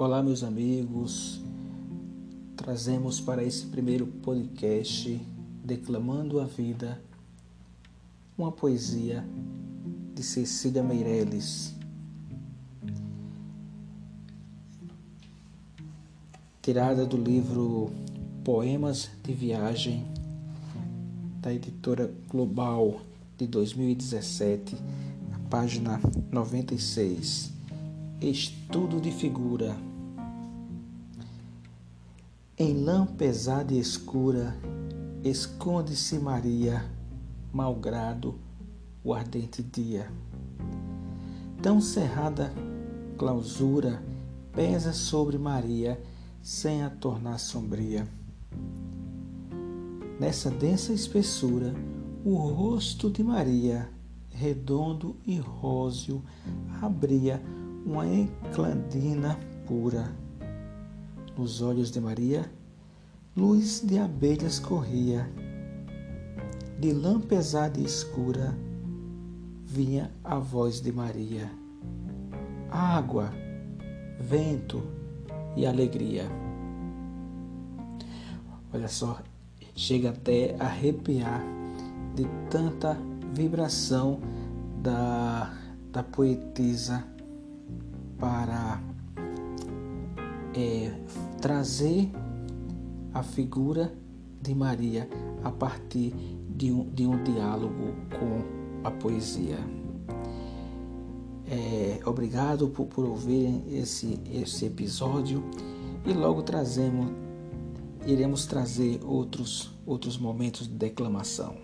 Olá, meus amigos. Trazemos para esse primeiro podcast Declamando a Vida uma poesia de Cecília Meirelles. Tirada do livro Poemas de Viagem da editora Global de 2017, na página 96. Estudo de figura. Em lã pesada e escura, esconde-se Maria, malgrado o ardente dia. Tão cerrada clausura pesa sobre Maria, sem a tornar sombria. Nessa densa espessura, o rosto de Maria, redondo e róseo, abria uma enclandina pura. Nos olhos de Maria, luz de abelhas corria. De lã pesada e escura, vinha a voz de Maria. Água, vento e alegria. Olha só, chega até a arrepiar de tanta vibração da, da poetisa para é, trazer a figura de Maria a partir de um, de um diálogo com a poesia. É, obrigado por, por ouvirem esse, esse episódio e logo trazemos, iremos trazer outros, outros momentos de declamação.